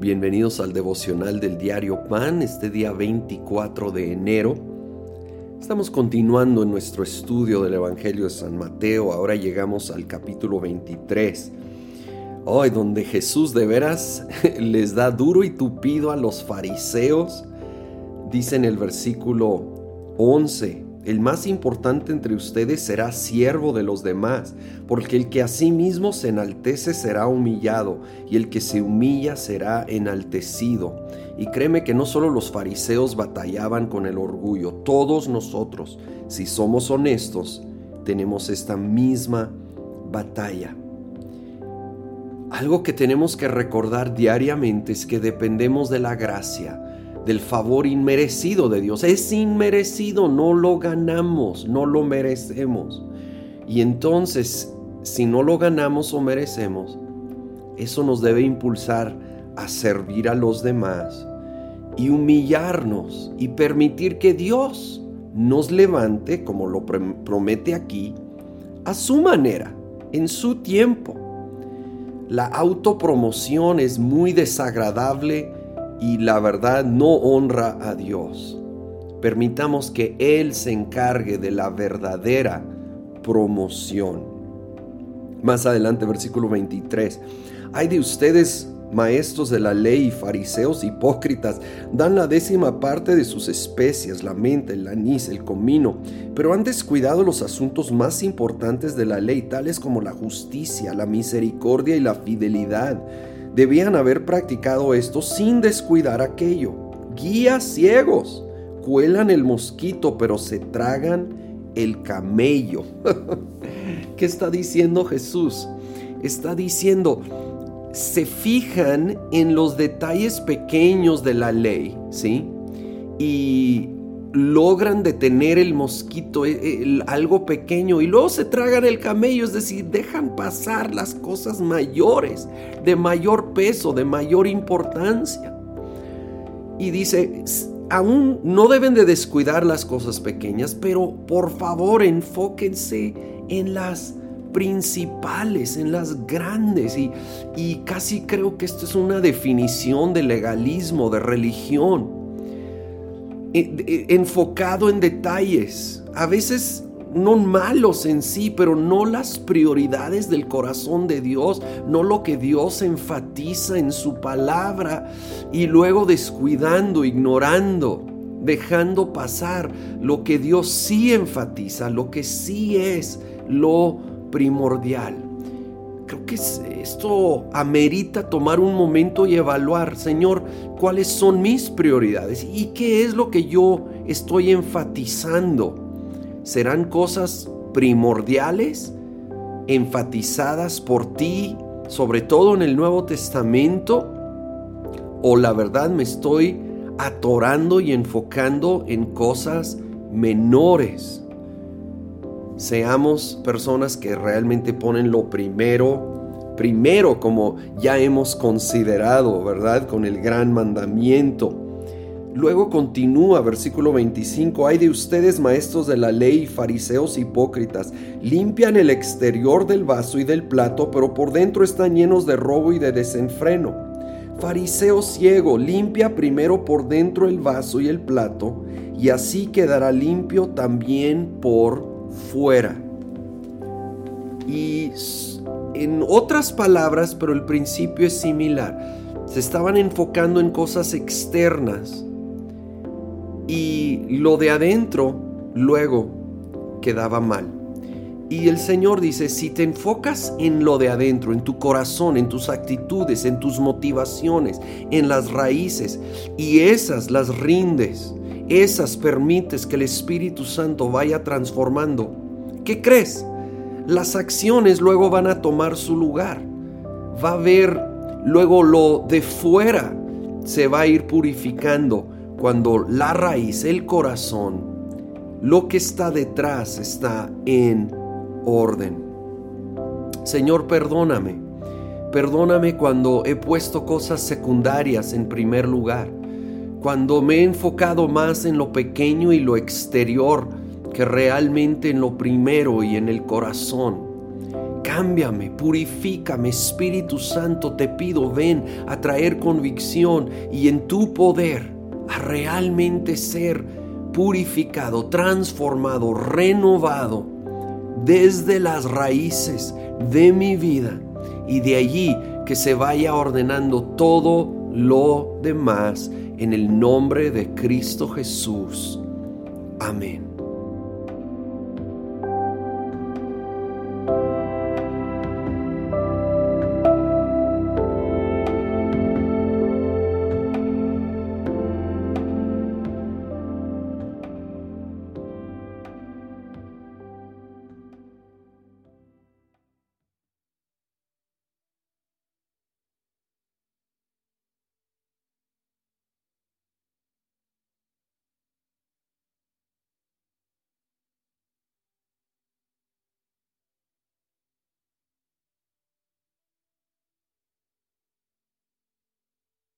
Bienvenidos al devocional del diario Pan, este día 24 de enero. Estamos continuando en nuestro estudio del Evangelio de San Mateo. Ahora llegamos al capítulo 23. Hoy, donde Jesús de veras les da duro y tupido a los fariseos. Dice en el versículo 11, el más importante entre ustedes será siervo de los demás, porque el que a sí mismo se enaltece será humillado, y el que se humilla será enaltecido. Y créeme que no solo los fariseos batallaban con el orgullo, todos nosotros, si somos honestos, tenemos esta misma batalla. Algo que tenemos que recordar diariamente es que dependemos de la gracia del favor inmerecido de Dios. Es inmerecido, no lo ganamos, no lo merecemos. Y entonces, si no lo ganamos o merecemos, eso nos debe impulsar a servir a los demás y humillarnos y permitir que Dios nos levante, como lo promete aquí, a su manera, en su tiempo. La autopromoción es muy desagradable y la verdad no honra a Dios. Permitamos que Él se encargue de la verdadera promoción. Más adelante, versículo 23. Hay de ustedes, maestros de la ley, fariseos hipócritas, dan la décima parte de sus especias, la menta, el anís, el comino, pero han descuidado los asuntos más importantes de la ley, tales como la justicia, la misericordia y la fidelidad debían haber practicado esto sin descuidar aquello. Guías ciegos cuelan el mosquito pero se tragan el camello. ¿Qué está diciendo Jesús? Está diciendo, se fijan en los detalles pequeños de la ley, ¿sí? Y logran detener el mosquito, eh, algo pequeño, y luego se tragan el camello, es decir, dejan pasar las cosas mayores, de mayor peso, de mayor importancia. Y dice, aún no deben de descuidar las cosas pequeñas, pero por favor enfóquense en las principales, en las grandes. Y, y casi creo que esto es una definición de legalismo, de religión enfocado en detalles, a veces no malos en sí, pero no las prioridades del corazón de Dios, no lo que Dios enfatiza en su palabra y luego descuidando, ignorando, dejando pasar lo que Dios sí enfatiza, lo que sí es lo primordial. Creo que esto amerita tomar un momento y evaluar, Señor, cuáles son mis prioridades y qué es lo que yo estoy enfatizando. ¿Serán cosas primordiales, enfatizadas por ti, sobre todo en el Nuevo Testamento? ¿O la verdad me estoy atorando y enfocando en cosas menores? Seamos personas que realmente ponen lo primero, primero como ya hemos considerado, ¿verdad? Con el gran mandamiento. Luego continúa, versículo 25, hay de ustedes maestros de la ley, fariseos hipócritas, limpian el exterior del vaso y del plato, pero por dentro están llenos de robo y de desenfreno. Fariseo ciego, limpia primero por dentro el vaso y el plato, y así quedará limpio también por fuera. Y en otras palabras, pero el principio es similar, se estaban enfocando en cosas externas y lo de adentro luego quedaba mal. Y el Señor dice, si te enfocas en lo de adentro, en tu corazón, en tus actitudes, en tus motivaciones, en las raíces, y esas las rindes esas permites que el Espíritu Santo vaya transformando, ¿qué crees? Las acciones luego van a tomar su lugar. Va a haber luego lo de fuera se va a ir purificando cuando la raíz, el corazón, lo que está detrás está en orden. Señor, perdóname. Perdóname cuando he puesto cosas secundarias en primer lugar cuando me he enfocado más en lo pequeño y lo exterior que realmente en lo primero y en el corazón. Cámbiame, purifícame, Espíritu Santo, te pido, ven a traer convicción y en tu poder a realmente ser purificado, transformado, renovado desde las raíces de mi vida y de allí que se vaya ordenando todo lo demás en el nombre de Cristo Jesús. Amén.